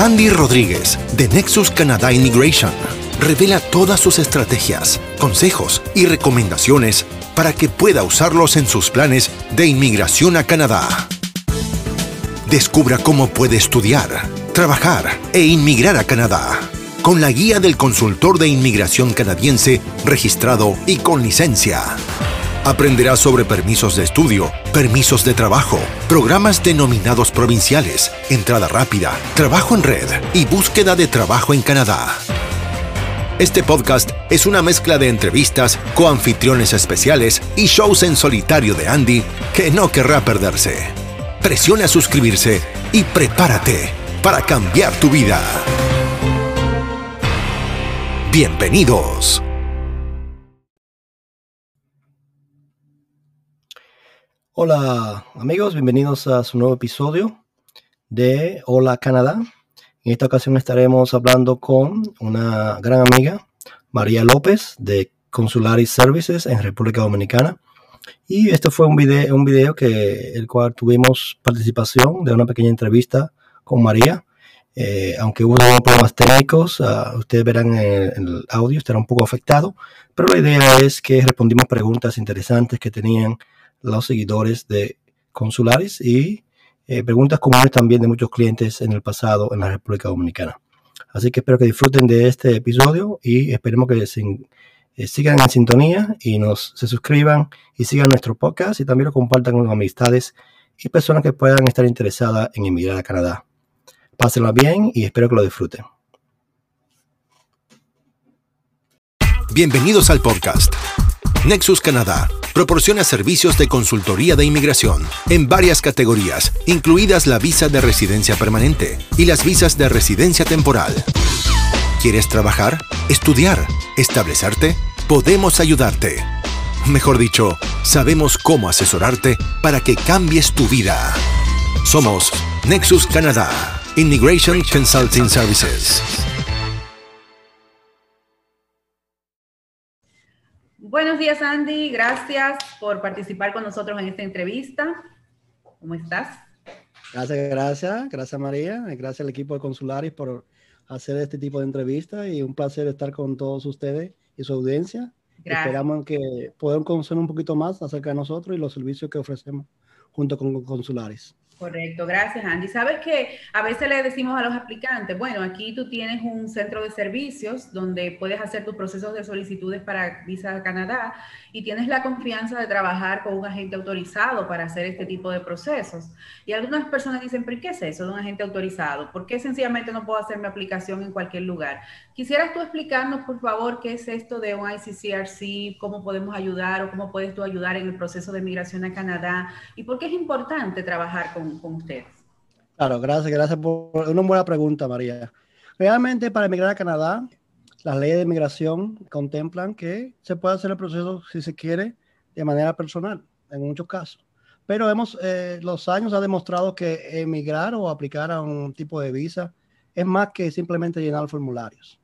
Andy Rodríguez, de Nexus Canada Immigration, revela todas sus estrategias, consejos y recomendaciones para que pueda usarlos en sus planes de inmigración a Canadá. Descubra cómo puede estudiar, trabajar e inmigrar a Canadá con la guía del consultor de inmigración canadiense registrado y con licencia. Aprenderá sobre permisos de estudio, permisos de trabajo, programas denominados provinciales, entrada rápida, trabajo en red y búsqueda de trabajo en Canadá. Este podcast es una mezcla de entrevistas, coanfitriones especiales y shows en solitario de Andy que no querrá perderse. Presiona suscribirse y prepárate para cambiar tu vida. Bienvenidos. Hola amigos, bienvenidos a su nuevo episodio de Hola Canadá. En esta ocasión estaremos hablando con una gran amiga, María López, de Consularis Services en República Dominicana. Y este fue un video, un video que el cual tuvimos participación de una pequeña entrevista con María. Eh, aunque hubo problemas técnicos, uh, ustedes verán en, el audio, estará un poco afectado, pero la idea es que respondimos preguntas interesantes que tenían los seguidores de Consularis y eh, preguntas comunes también de muchos clientes en el pasado en la República Dominicana. Así que espero que disfruten de este episodio y esperemos que eh, sigan en sintonía y nos se suscriban y sigan nuestro podcast y también lo compartan con amistades y personas que puedan estar interesadas en emigrar a Canadá. Pásenla bien y espero que lo disfruten. Bienvenidos al podcast. Nexus Canadá proporciona servicios de consultoría de inmigración en varias categorías, incluidas la visa de residencia permanente y las visas de residencia temporal. ¿Quieres trabajar, estudiar, establecerte? Podemos ayudarte. Mejor dicho, sabemos cómo asesorarte para que cambies tu vida. Somos Nexus Canadá, Immigration Consulting Services. Buenos días, Andy. Gracias por participar con nosotros en esta entrevista. ¿Cómo estás? Gracias, gracias. Gracias, María. Gracias al equipo de Consularis por hacer este tipo de entrevistas y un placer estar con todos ustedes y su audiencia. Gracias. Esperamos que puedan conocer un poquito más acerca de nosotros y los servicios que ofrecemos junto con Consularis. Correcto, gracias Andy. Sabes que a veces le decimos a los aplicantes, bueno, aquí tú tienes un centro de servicios donde puedes hacer tus procesos de solicitudes para visa a Canadá y tienes la confianza de trabajar con un agente autorizado para hacer este tipo de procesos. Y algunas personas dicen, ¿pero qué es eso de un agente autorizado? ¿Por qué sencillamente no puedo hacer mi aplicación en cualquier lugar? Quisieras tú explicarnos, por favor, qué es esto de un ICCRC, cómo podemos ayudar o cómo puedes tú ayudar en el proceso de migración a Canadá y por qué es importante trabajar con con, ustedes. Claro, gracias, gracias por una buena pregunta, María. Realmente para emigrar a Canadá, las leyes de migración contemplan que se puede hacer el proceso, si se quiere, de manera personal, en muchos casos. Pero hemos, eh, los años ha demostrado que emigrar o aplicar a un tipo de visa es más que simplemente llenar formularios.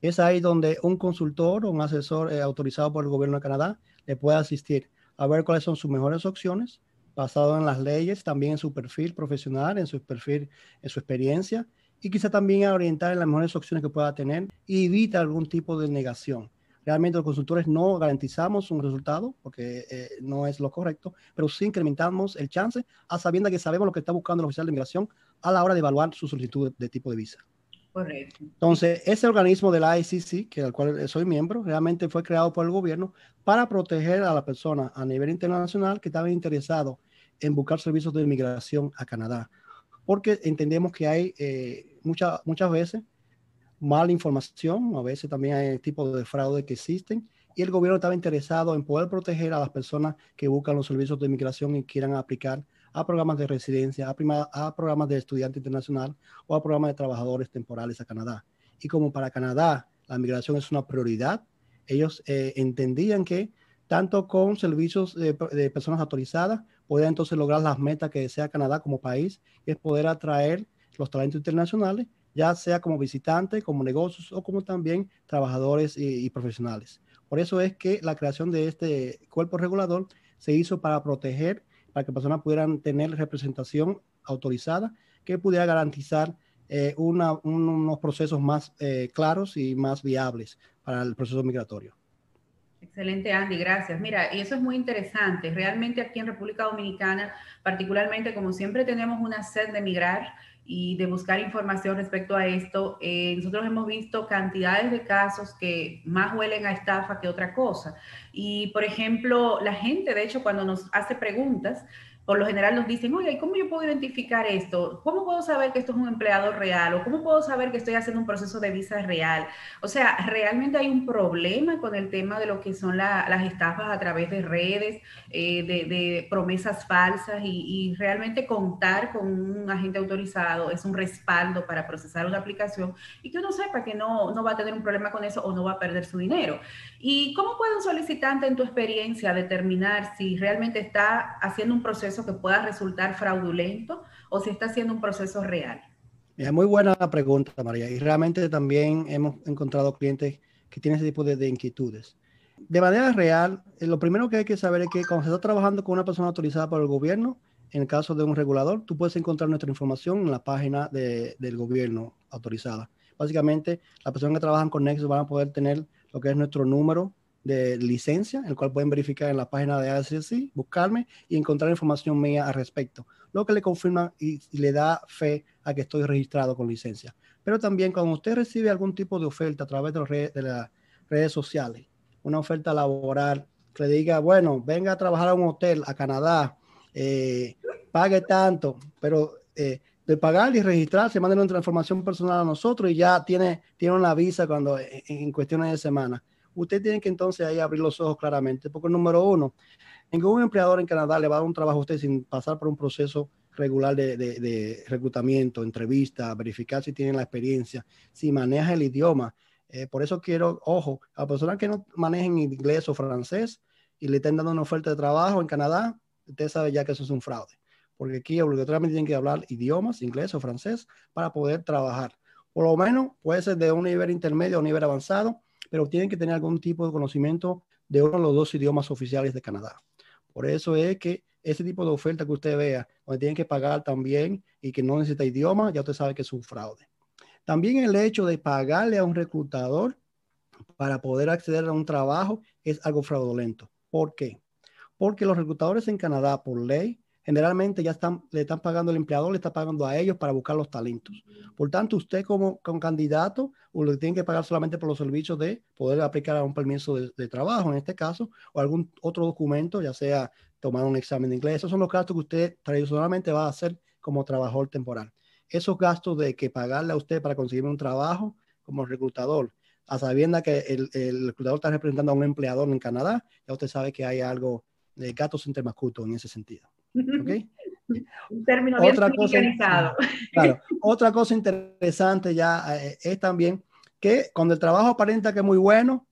Es ahí donde un consultor o un asesor eh, autorizado por el gobierno de Canadá le puede asistir a ver cuáles son sus mejores opciones basado en las leyes, también en su perfil profesional, en su perfil, en su experiencia, y quizá también a orientar en las mejores opciones que pueda tener y evita algún tipo de negación. Realmente los consultores no garantizamos un resultado porque eh, no es lo correcto, pero sí incrementamos el chance a que sabemos lo que está buscando el oficial de inmigración a la hora de evaluar su solicitud de tipo de visa. Correcto. Entonces, ese organismo de la ICC, que del cual soy miembro, realmente fue creado por el gobierno para proteger a la persona a nivel internacional que estaba interesado en buscar servicios de inmigración a Canadá. Porque entendemos que hay eh, mucha, muchas veces mala información, a veces también hay tipos de fraude que existen, y el gobierno estaba interesado en poder proteger a las personas que buscan los servicios de inmigración y quieran aplicar a programas de residencia, a, programas de estudiante internacional o a programas de trabajadores temporales a Canadá. Y como para Canadá la migración es una prioridad, ellos eh, entendían que tanto con servicios de, personas autorizadas, podía entonces lograr las metas que desea Canadá como país, y es poder atraer los talentos internacionales, ya sea como visitantes, como negocios o como también trabajadores y profesionales. Por eso es que la creación de este cuerpo regulador se hizo para proteger para que personas pudieran tener representación autorizada que pudiera garantizar eh, unos procesos más eh, claros y más viables para el proceso migratorio. Excelente, Andy, gracias. Mira, y eso es muy interesante. Realmente aquí en República Dominicana, particularmente como siempre tenemos una sed de migrar y de buscar información respecto a esto, eh, nosotros hemos visto cantidades de casos que más huelen a estafa que otra cosa. Y, por ejemplo, la gente, de hecho, cuando nos hace preguntas, por lo general nos dicen, oye, ¿cómo yo puedo identificar esto? ¿Cómo puedo saber que esto es un empleador real? ¿O cómo puedo saber que estoy haciendo un proceso de visa real? O sea, realmente hay un problema con el tema de lo que son las estafas a través de redes, eh, de, promesas falsas y, realmente contar con un agente autorizado es un respaldo para procesar una aplicación y que uno sepa que no, no va a tener un problema con eso o no va a perder su dinero. ¿Y cómo puede un solicitante en tu experiencia determinar si realmente está haciendo un proceso que pueda resultar fraudulento o si está siendo un proceso real? Es muy buena la pregunta, María. Y realmente también hemos encontrado clientes que tienen ese tipo de, inquietudes. De manera real, eh, lo primero que hay que saber es que cuando se está trabajando con una persona autorizada por el gobierno, en el caso de un regulador, tú puedes encontrar nuestra información en la página del gobierno autorizada. Básicamente, las personas que trabajan con Nexus van a poder tener lo que es nuestro número de licencia, el cual pueden verificar en la página de ACC, buscarme y encontrar información mía al respecto, lo que le confirma y, le da fe a que estoy registrado con licencia. Pero también cuando usted recibe algún tipo de oferta a través de, de las redes sociales, una oferta laboral que le diga, bueno, venga a trabajar a un hotel a Canadá, eh, pague tanto, pero eh, de pagar y registrarse, manden nuestra información personal a nosotros y ya tiene, tiene una visa cuando en, en cuestiones de semana usted tiene que entonces ahí abrir los ojos claramente, porque número uno, ningún empleador en Canadá le va a dar un trabajo a usted sin pasar por un proceso regular de, reclutamiento, entrevista, verificar si tiene la experiencia, si maneja el idioma. Eh, por eso quiero, ojo, a personas que no manejen inglés o francés y le estén dando una oferta de trabajo en Canadá, usted sabe ya que eso es un fraude, porque aquí obligatoriamente tienen que hablar idiomas, inglés o francés, para poder trabajar. Por lo menos puede ser de un nivel intermedio a un nivel avanzado, pero tienen que tener algún tipo de conocimiento de uno de los dos idiomas oficiales de Canadá. Por eso es que ese tipo de oferta que usted vea, donde tienen que pagar también y que no necesita idioma, ya usted sabe que es un fraude. También el hecho de pagarle a un reclutador para poder acceder a un trabajo es algo fraudulento. ¿Por qué? Porque los reclutadores en Canadá, por ley, generalmente ya están, le están pagando el empleador, le está pagando a ellos para buscar los talentos. Por tanto, usted como, candidato, le tiene que pagar solamente por los servicios de poder aplicar a un permiso de, trabajo, en este caso, o algún otro documento, ya sea tomar un examen de inglés. Esos son los gastos que usted tradicionalmente va a hacer como trabajador temporal. Esos gastos de que pagarle a usted para conseguir un trabajo como reclutador, a sabienda que el, el reclutador está representando a un empleador en Canadá, ya usted sabe que hay algo de gastos intermascutos en ese sentido. ¿Okay? Un término bien otra cosa, claro, otra cosa interesante ya eh, es también que cuando el trabajo aparenta que es muy bueno,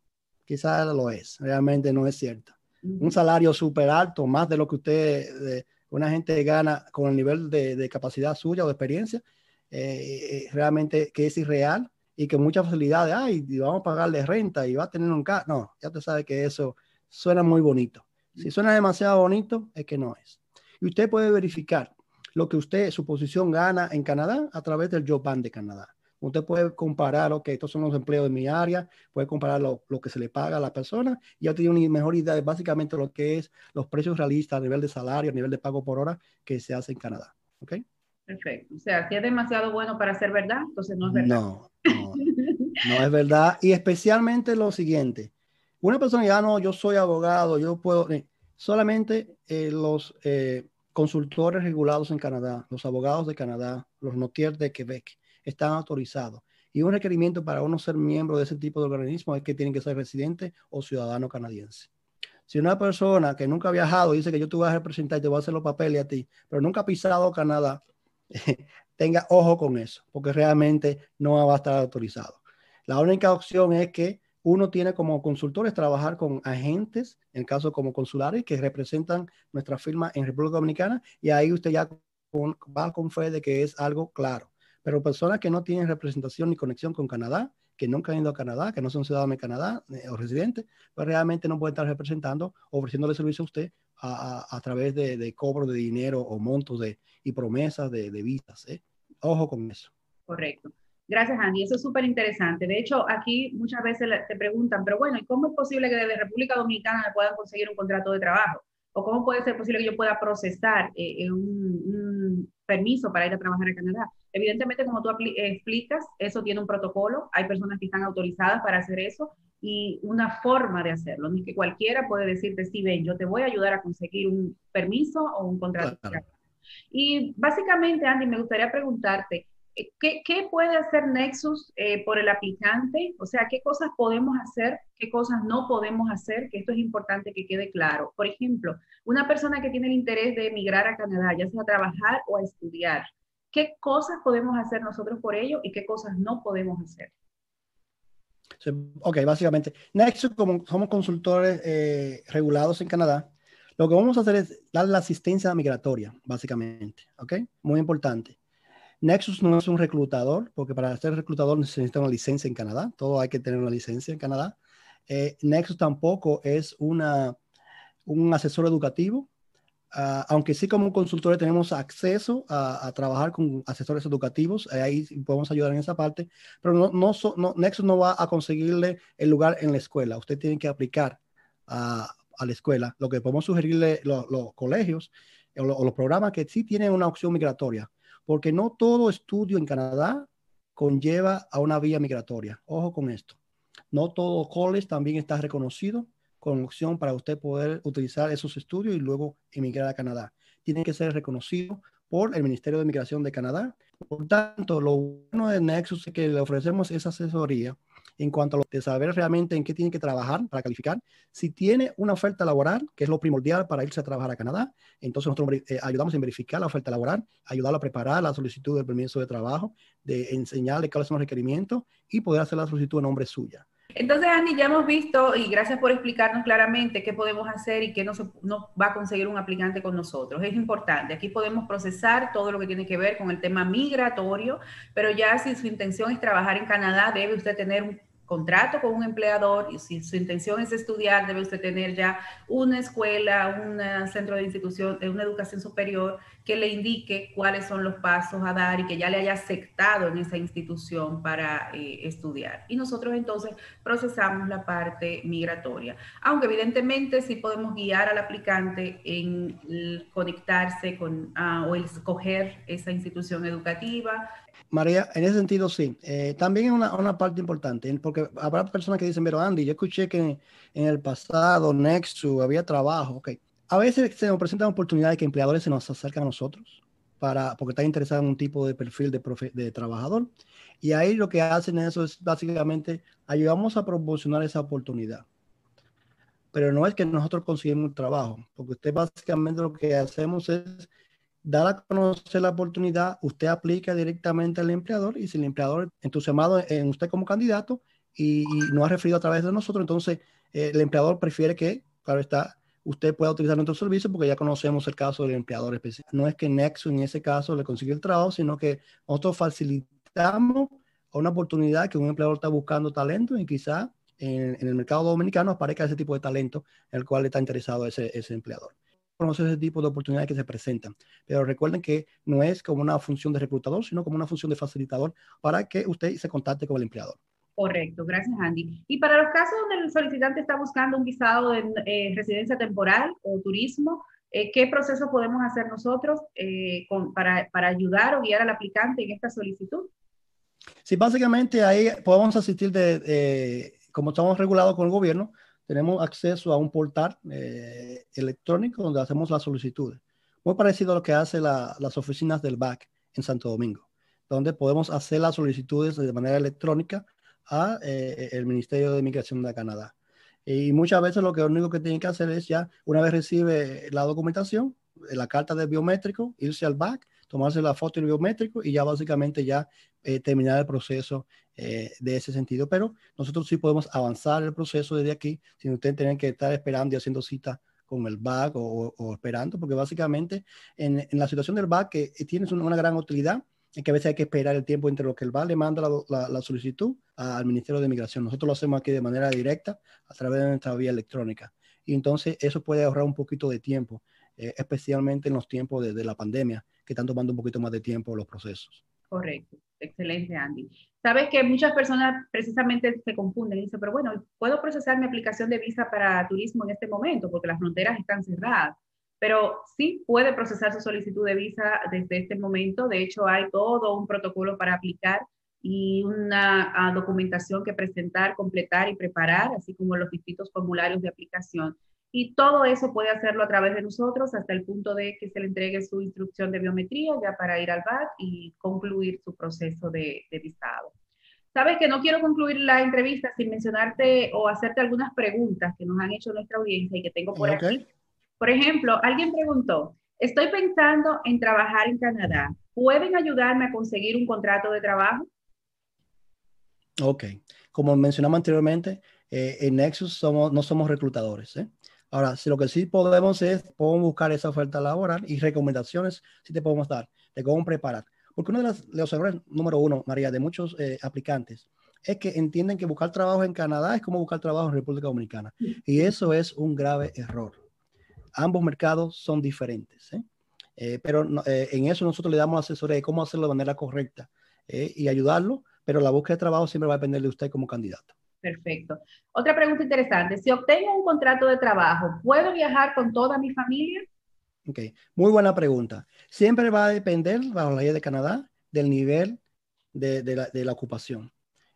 quizás lo es, realmente no es cierto. Un salario súper alto, más de lo que usted, una gente gana con el nivel de, capacidad suya o de experiencia, eh, eh, realmente que es irreal y que muchas facilidades, ay, vamos a pagarle renta y va a tener un carro. No, ya te sabe que eso suena muy bonito. Si suena demasiado bonito, es que no es. Y usted puede verificar lo que usted, su posición gana en Canadá a través del Job Bank de Canadá. Usted puede comparar, ok, estos son los empleos de mi área, puede comparar lo, que se le paga a la persona y ya tiene una mejor idea de básicamente lo que es los precios realistas a nivel de salario, a nivel de pago por hora que se hace en Canadá. ¿Ok? Perfecto. O sea, si es demasiado bueno para ser verdad, entonces no es verdad. No, no, no es verdad. Y especialmente lo siguiente. Una persona ya no, yo soy abogado, yo puedo, eh, solamente eh, los eh, consultores regulados en Canadá, los abogados de Canadá, los notiers de Quebec, están autorizados. Y un requerimiento para uno ser miembro de ese tipo de organismo es que tienen que ser residente o ciudadano canadiense. Si una persona que nunca ha viajado dice que yo te voy a representar y te voy a hacer los papeles a ti, pero nunca ha pisado Canadá, tenga ojo con eso, porque realmente no va a estar autorizado. La única opción es que uno tiene como consultores trabajar con agentes, en caso como consulares, que representan nuestra firma en República Dominicana y ahí usted ya va con fe de que es algo claro. Pero personas que no tienen representación ni conexión con Canadá, que nunca han ido a Canadá, que no son ciudadanos de Canadá eh, o residentes, pues realmente no pueden estar representando, ofreciéndole servicio a usted a, través de, cobro de dinero o montos de, y promesas de, visas. ¿eh? Ojo con eso. Correcto. Gracias, Andy. Eso es súper interesante. De hecho, aquí muchas veces te preguntan, pero bueno, ¿y cómo es posible que desde República Dominicana me puedan conseguir un contrato de trabajo? ¿O cómo puede ser posible que yo pueda procesar eh, eh, un, permiso para ir a trabajar a Canadá? Evidentemente, como tú explicas, eso tiene un protocolo. Hay personas que están autorizadas para hacer eso y una forma de hacerlo. No es que cualquiera puede decirte, sí, ven, yo te voy a ayudar a conseguir un permiso o un contrato. de trabajo. Y básicamente, Andy, me gustaría preguntarte, eh, ¿Qué, puede hacer Nexus eh, por el aplicante? O sea, ¿qué cosas podemos hacer? ¿Qué cosas no podemos hacer? Que esto es importante que quede claro. Por ejemplo, una persona que tiene el interés de emigrar a Canadá, ya sea a trabajar o a estudiar, ¿qué cosas podemos hacer nosotros por ello y qué cosas no podemos hacer? ok, básicamente, Nexus, como somos consultores eh, regulados en Canadá, lo que vamos a hacer es dar la asistencia migratoria, básicamente, ¿ok? Muy importante. Nexus no es un reclutador, porque para ser reclutador necesita una licencia en Canadá. Todo hay que tener una licencia en Canadá. Eh, Nexus tampoco es una, un asesor educativo, ah, aunque sí como consultores tenemos acceso a, trabajar con asesores educativos, eh, ahí podemos ayudar en esa parte, pero no, no, Nexus no va a conseguirle el lugar en la escuela. Usted tiene que aplicar a, la escuela. Lo que podemos sugerirle los, colegios o, o los programas que sí tienen una opción migratoria porque no todo estudio en Canadá conlleva a una vía migratoria. Ojo con esto. No todo college también está reconocido con opción para usted poder utilizar esos estudios y luego emigrar a Canadá. Tiene que ser reconocido por el Ministerio de Migración de Canadá. Por tanto, lo bueno de Nexus es que le ofrecemos esa asesoría en cuanto a lo de saber realmente en qué tiene que trabajar para calificar. Si tiene una oferta laboral, que es lo primordial para irse a trabajar a Canadá, entonces nosotros eh, ayudamos en verificar la oferta laboral, ayudarlo a preparar la solicitud del permiso de trabajo, de enseñarle cuáles son los requerimientos y poder hacer la solicitud en nombre suya. Entonces, Andy, ya hemos visto, y gracias por explicarnos claramente qué podemos hacer y qué no, no, va a conseguir un aplicante con nosotros. Es importante, aquí podemos procesar todo lo que tiene que ver con el tema migratorio, pero ya si su intención es trabajar en Canadá, debe usted tener un contrato con un empleador y si su intención es estudiar, debe usted tener ya una escuela, un centro de institución, de una educación superior que le indique cuáles son los pasos a dar y que ya le haya aceptado en esa institución para eh, estudiar. Y nosotros entonces procesamos la parte migratoria. Aunque evidentemente sí podemos guiar al aplicante en conectarse con ah, o escoger esa institución educativa, María, en ese sentido sí. Eh, también es una, parte importante, porque habrá personas que dicen, pero Andy, yo escuché que en, el pasado Nexus había trabajo. Ok. A veces se nos presentan oportunidades que empleadores se nos acercan a nosotros para, porque están interesados en un tipo de perfil de, trabajador. Y ahí lo que hacen eso es básicamente ayudamos a proporcionar esa oportunidad. Pero no es que nosotros conseguimos el trabajo, porque usted básicamente lo que hacemos es dar a conocer la oportunidad, usted aplica directamente al empleador y si el empleador entusiasmado en usted como candidato y, no ha referido a través de nosotros, entonces eh, el empleador prefiere que, claro está, usted pueda utilizar nuestro servicio porque ya conocemos el caso del empleador especial. No es que Nexus en ese caso le consigue el trabajo, sino que nosotros facilitamos una oportunidad que un empleador está buscando talento y quizá en, el mercado dominicano aparezca ese tipo de talento en el cual está interesado ese empleador conocer ese tipo de oportunidades que se presentan. Pero recuerden que no es como una función de reclutador, sino como una función de facilitador para que usted se contacte con el empleador. Correcto, gracias Andy. Y para los casos donde el solicitante está buscando un visado de eh, residencia temporal o turismo, eh, ¿qué proceso podemos hacer nosotros eh, para, para ayudar o guiar al aplicante en esta solicitud? Sí, básicamente ahí podemos asistir de, como estamos regulados con el gobierno, tenemos acceso a un portal eh, electrónico donde hacemos las solicitudes. Muy parecido a lo que hacen las oficinas del BAC en Santo Domingo, donde podemos hacer las solicitudes de manera electrónica a eh, el Ministerio de Migración de Canadá. Y muchas veces lo que único que tienen que hacer es ya, una vez recibe la documentación, la carta de biométrico, irse al BAC, tomarse la foto del biométrico y ya básicamente ya eh, terminar el proceso eh, de ese sentido. Pero nosotros sí podemos avanzar el proceso desde aquí sin usted tener que estar esperando y haciendo cita con el BAC o, esperando, porque básicamente en, la situación del BAC que eh, tienes una, gran utilidad, es que a veces hay que esperar el tiempo entre lo que el BAC le manda la, solicitud al Ministerio de Migración. Nosotros lo hacemos aquí de manera directa a través de nuestra vía electrónica. Y entonces eso puede ahorrar un poquito de tiempo, especialmente en los tiempos de la pandemia, que están tomando un poquito más de tiempo los procesos. Correcto. Excelente, Andy. Sabes que muchas personas precisamente se confunden y dicen, pero bueno, ¿puedo procesar mi aplicación de visa para turismo en este momento? Porque las fronteras están cerradas. Pero sí puede procesar su solicitud de visa desde este momento. De hecho, hay todo un protocolo para aplicar y una ah, documentación que presentar, completar y preparar, así como los distintos formularios de aplicación. Y todo eso puede hacerlo a través de nosotros hasta el punto de que se le entregue su instrucción de biometría ya para ir al BAT y concluir su proceso de, visado. Sabes que no quiero concluir la entrevista sin mencionarte o hacerte algunas preguntas que nos han hecho nuestra audiencia y que tengo por aquí. Por ejemplo, alguien preguntó, estoy pensando en trabajar en Canadá. ¿Pueden ayudarme a conseguir un contrato de trabajo? Ok, como mencionamos anteriormente, eh, en Nexus somos, no somos reclutadores. ¿eh? Ahora, si lo que sí podemos es, podemos buscar esa oferta laboral y recomendaciones si te podemos dar de cómo preparar. Porque uno de, los errores, número uno, María, de muchos eh, aplicantes, es que entienden que buscar trabajo en Canadá es como buscar trabajo en República Dominicana. Y eso es un grave error. Ambos mercados son diferentes. pero en eso nosotros le damos asesoría de cómo hacerlo de manera correcta y ayudarlo pero la búsqueda de trabajo siempre va a depender de usted como candidato. Perfecto. Otra pregunta interesante. Si obtengo un contrato de trabajo, ¿puedo viajar con toda mi familia? Ok, muy buena pregunta. Siempre va a depender, bajo la ley de Canadá, del nivel de, la, ocupación.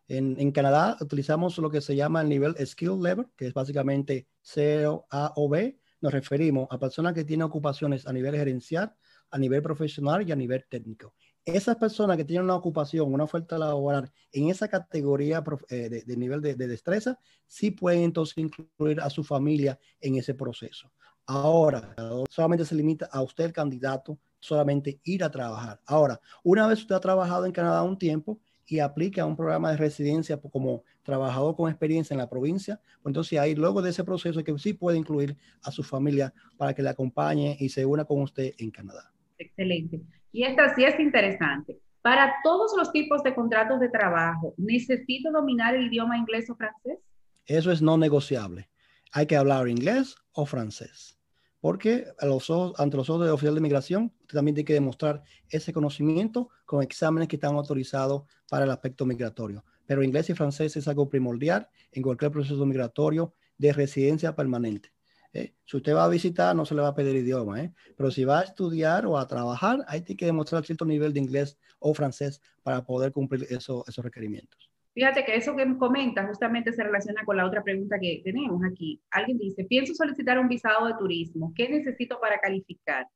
En, Canadá utilizamos lo que se llama el nivel skill level, que es básicamente 0, A o B. Nos referimos a personas que tienen ocupaciones a nivel gerencial, a nivel profesional y a nivel técnico esas personas que tienen una ocupación, una oferta laboral en esa categoría eh, de, nivel de, destreza, sí pueden entonces incluir a su familia en ese proceso. Ahora, solamente se limita a usted, el candidato, solamente ir a trabajar. Ahora, una vez usted ha trabajado en Canadá un tiempo y aplica un programa de residencia como trabajador con experiencia en la provincia, pues entonces ahí luego de ese proceso que sí puede incluir a su familia para que le acompañe y se una con usted en Canadá. Excelente. Y esta sí es interesante. Para todos los tipos de contratos de trabajo, ¿necesito dominar el idioma inglés o francés? Eso es no negociable. Hay que hablar inglés o francés. Porque ante los ojos del oficial de migración, usted también tiene que demostrar ese conocimiento con exámenes que están autorizados para el aspecto migratorio. Pero inglés y francés es algo primordial en cualquier proceso migratorio de residencia permanente. ¿Eh? Si usted va a visitar, no se le va a pedir idioma, ¿eh? pero si va a estudiar o a trabajar, ahí tiene que demostrar cierto nivel de inglés o francés para poder cumplir esos requerimientos. Fíjate que eso que comenta justamente se relaciona con la otra pregunta que tenemos aquí. Alguien dice, pienso solicitar un visado de turismo. ¿Qué necesito para calificar?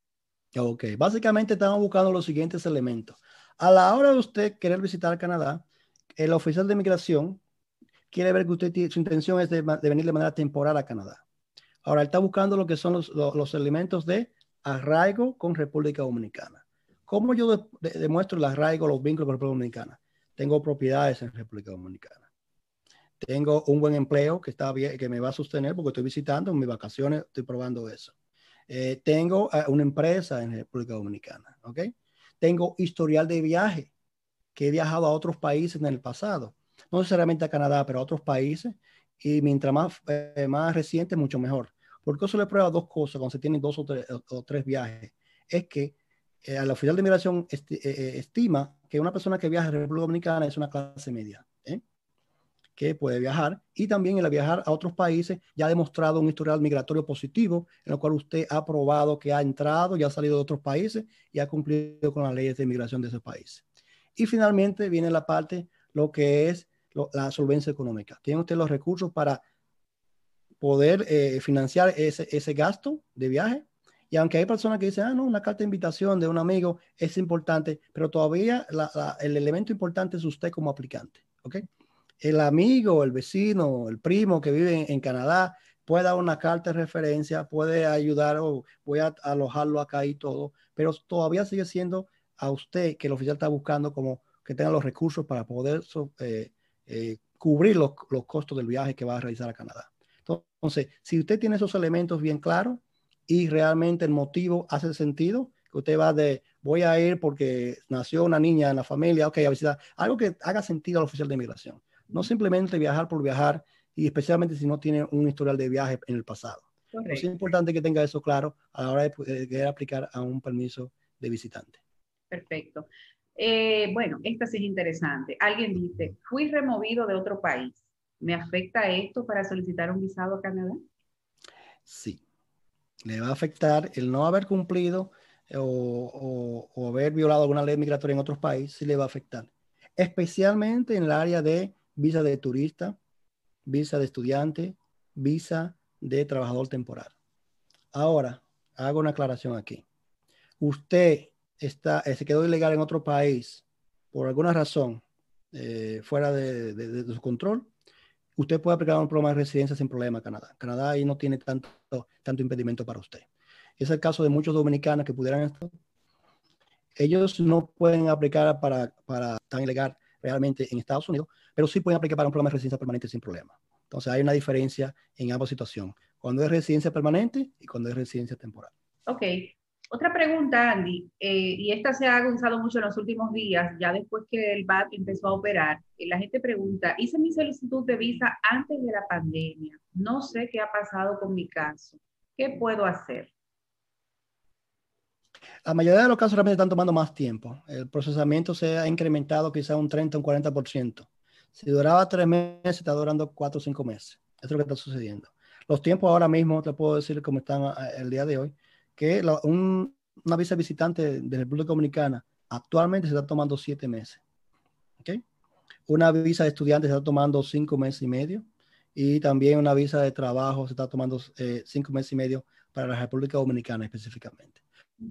Ok, básicamente estamos buscando los siguientes elementos. A la hora de usted querer visitar Canadá, el oficial de migración quiere ver que usted su intención es de venir de manera temporal a Canadá. Ahora, él está buscando lo que son los, elementos de arraigo con República Dominicana. ¿Cómo yo demuestro el arraigo, los vínculos con República Dominicana? Tengo propiedades en República Dominicana. Tengo un buen empleo que, está bien, que me va a sostener porque estoy visitando en mis vacaciones, estoy probando eso. Eh, tengo eh, una empresa en República Dominicana, ¿ok? Tengo historial de viaje, que he viajado a otros países en el pasado, no necesariamente a Canadá, pero a otros países, y mientras más, eh, más reciente, mucho mejor. Porque eso le prueba dos cosas cuando se tienen dos o tres, viajes. Es que eh, la oficial de migración eh, eh, estima que una persona que viaja a República Dominicana es una clase media, que puede viajar y también el viajar a otros países ya ha demostrado un historial migratorio positivo en el cual usted ha probado que ha entrado y ha salido de otros países y ha cumplido con las leyes de migración de ese país. Y finalmente viene la parte, lo que es la solvencia económica. Tiene usted los recursos para poder eh, financiar ese, ese gasto de viaje. Y aunque hay personas que dicen, ah, no, una carta de invitación de un amigo es importante, pero todavía el elemento importante es usted como aplicante. ¿ok? El amigo, el vecino, el primo que vive en, Canadá puede dar una carta de referencia, puede ayudar o voy a alojarlo acá y todo, pero todavía sigue siendo a usted que el oficial está buscando como que tenga los recursos para poder eh, eh, cubrir los, los costos del viaje que va a realizar a Canadá. Entonces, si usted tiene esos elementos bien claros y realmente el motivo hace sentido, que usted va de, voy a ir porque nació una niña en la familia, ok, a visitar, algo que haga sentido al oficial de inmigración. No simplemente viajar por viajar y especialmente si no tiene un historial de viaje en el pasado. Es importante que tenga eso claro a la hora de, querer aplicar a un permiso de visitante. Perfecto. Eh, bueno, esta sí es interesante. Alguien dice, fui removido de otro país. ¿Me afecta esto para solicitar un visado a Canadá? Sí. Le va a afectar el no haber cumplido o, o, haber violado alguna ley migratoria en otros países, sí le va a afectar. Especialmente en el área de visa de turista, visa de estudiante, visa de trabajador temporal. Ahora, hago una aclaración aquí. Usted está, eh, se quedó ilegal en otro país por alguna razón eh, fuera de, su control, usted puede aplicar un programa de residencia sin problema a Canadá. Canadá ahí no tiene tanto, tanto impedimento para usted. Es el caso de muchos dominicanos que pudieran estar. Ellos no pueden aplicar para, para tan ilegal realmente en Estados Unidos, pero sí pueden aplicar para un programa de residencia permanente sin problema. Entonces hay una diferencia en ambas situaciones, cuando es residencia permanente y cuando es residencia temporal. Ok. Otra pregunta, Andy, eh, y esta se ha usado mucho en los últimos días, ya después que el BAT empezó a operar, eh, la gente pregunta, hice mi solicitud de visa antes de la pandemia, no sé qué ha pasado con mi caso, ¿qué puedo hacer? La mayoría de los casos realmente están tomando más tiempo. El procesamiento se ha incrementado quizá un 30 o un 40%. Si duraba tres meses, está durando cuatro o cinco meses. Eso es lo que está sucediendo. Los tiempos ahora mismo, te puedo decir cómo están ah, el día de hoy, que una visa visitante de República Dominicana actualmente se está tomando siete meses. ¿okay? Una visa de estudiante se está tomando cinco meses y medio. Y también una visa de trabajo se está tomando eh, cinco meses y medio para la República Dominicana específicamente.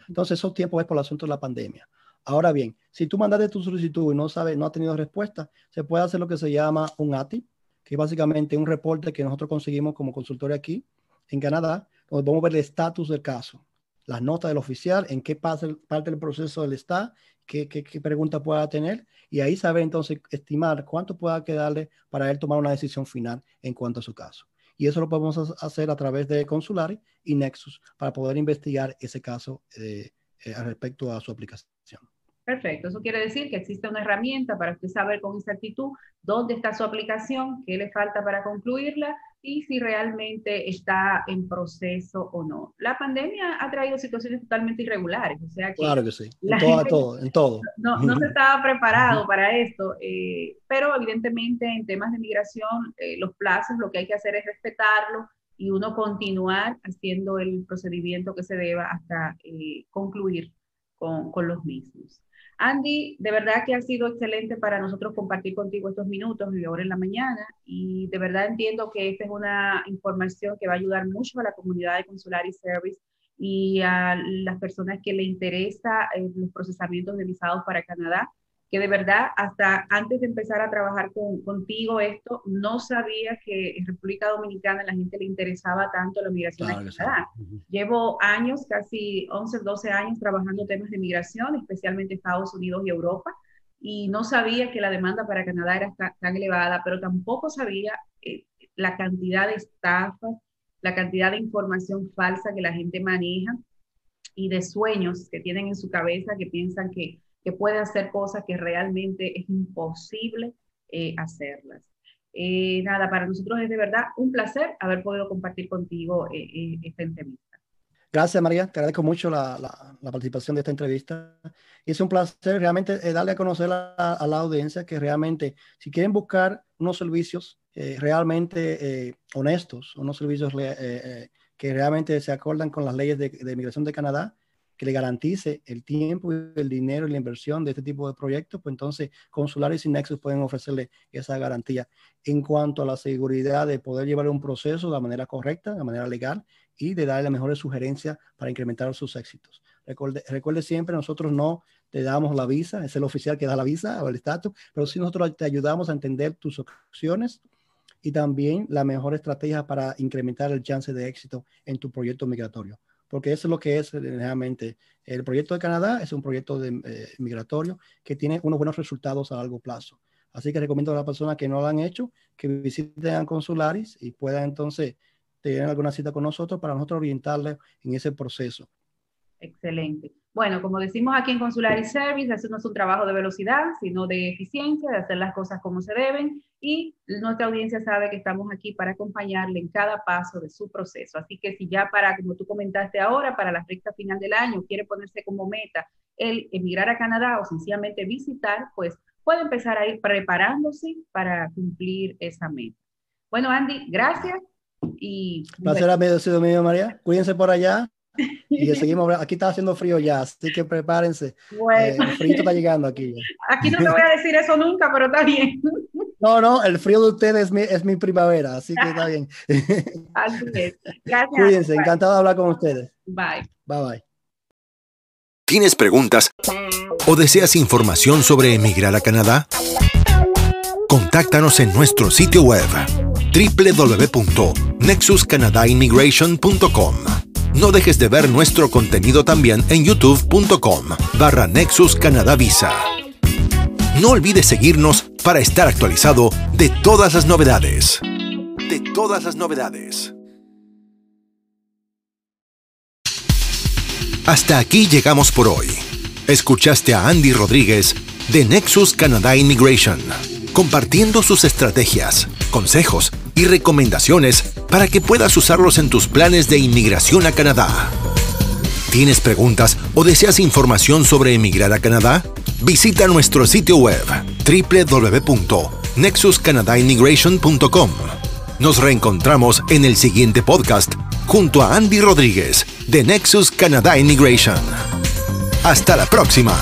Entonces, esos tiempos es por el asunto de la pandemia. Ahora bien, si tú mandaste tu solicitud y no sabes, no ha tenido respuesta, se puede hacer lo que se llama un ATI, que es básicamente un reporte que nosotros conseguimos como consultorio aquí en Canadá, donde vamos a ver el estatus del caso, las notas del oficial, en qué parte del proceso del está, qué, qué, qué pregunta pueda tener, y ahí saber entonces estimar cuánto pueda quedarle para él tomar una decisión final en cuanto a su caso. Y eso lo podemos hacer a través de Consulari y Nexus para poder investigar ese caso eh, eh, respecto a su aplicación. Perfecto, eso quiere decir que existe una herramienta para usted saber con exactitud dónde está su aplicación, qué le falta para concluirla y si realmente está en proceso o no. La pandemia ha traído situaciones totalmente irregulares, o sea que... Claro que sí, en todo, en todo. No, no, se estaba preparado para esto, eh, pero evidentemente en temas de migración, eh, los plazos, lo que hay que hacer es respetarlo y uno continuar haciendo el procedimiento que se deba hasta eh, concluir con, con los mismos. Andy, de verdad que ha sido excelente para nosotros compartir contigo estos minutos y ahora en la mañana y de verdad entiendo que esta es una información que va a ayudar mucho a la comunidad de Consular Service y a las personas que le interesa eh, los procesamientos de visados para Canadá que de verdad hasta antes de empezar a trabajar con, contigo esto, no sabía que en República Dominicana a la gente le interesaba tanto la migración a Canadá. Llevo años, casi 11, 12 años trabajando temas de migración, especialmente Estados Unidos y Europa, y no sabía que la demanda para Canadá era tan, elevada, pero tampoco sabía eh, la cantidad de estafas, la cantidad de información falsa que la gente maneja y de sueños que tienen en su cabeza que piensan que que puede hacer cosas que realmente es imposible eh, hacerlas. Eh, nada, para nosotros es de verdad un placer haber podido compartir contigo eh, esta entrevista. Gracias, María. Te agradezco mucho la, la, participación de esta entrevista. Es un placer realmente darle a conocer a, la audiencia que realmente, si quieren buscar unos servicios realmente honestos, unos servicios que realmente se acordan con las leyes de, de inmigración de Canadá, que le garantice el tiempo el dinero y la inversión de este tipo de proyectos, pues entonces Consulares y Nexus pueden ofrecerle esa garantía en cuanto a la seguridad de poder llevar un proceso de manera correcta, de manera legal y de darle las mejores sugerencias para incrementar sus éxitos. Recuerde, recuerde siempre, nosotros no te damos la visa, es el oficial que da la visa o el estatus, pero sí nosotros te ayudamos a entender tus opciones y también la mejor estrategia para incrementar el chance de éxito en tu proyecto migratorio porque eso es lo que es eh, realmente. El proyecto de Canadá es un proyecto de, eh, migratorio que tiene unos buenos resultados a largo plazo. Así que recomiendo a las personas que no lo han hecho que visiten a Consularis y puedan entonces tener alguna cita con nosotros para nosotros orientarles en ese proceso. Excelente. Bueno, como decimos aquí en Consular y Service, eso no es un trabajo de velocidad, sino de eficiencia, de hacer las cosas como se deben y nuestra audiencia sabe que estamos aquí para acompañarle en cada paso de su proceso. Así que si ya para, como tú comentaste ahora, para la recta final del año quiere ponerse como meta el emigrar a Canadá o sencillamente visitar, pues puede empezar a ir preparándose para cumplir esa meta. Bueno, Andy, gracias. Y... Placer haber sido mío, María. Cuídense por allá. Y seguimos, aquí está haciendo frío ya, así que prepárense. Bueno. Eh, el frío está llegando aquí. Aquí no te voy a decir eso nunca, pero está bien. No, no, el frío de ustedes es mi, es mi primavera, así que está bien. Así es. Gracias. Cuídense, encantado de hablar con ustedes. Bye. Bye bye. ¿Tienes preguntas o deseas información sobre emigrar a Canadá? Contáctanos en nuestro sitio web www.nexuscanadaimmigration.com no dejes de ver nuestro contenido también en youtube.com barra Nexus Canadá Visa. No olvides seguirnos para estar actualizado de todas las novedades. De todas las novedades. Hasta aquí llegamos por hoy. Escuchaste a Andy Rodríguez de Nexus Canada Immigration, compartiendo sus estrategias, consejos y recomendaciones para que puedas usarlos en tus planes de inmigración a Canadá. ¿Tienes preguntas o deseas información sobre emigrar a Canadá? Visita nuestro sitio web www.nexuscanadaimmigration.com. Nos reencontramos en el siguiente podcast junto a Andy Rodríguez de Nexus Canada Immigration. Hasta la próxima.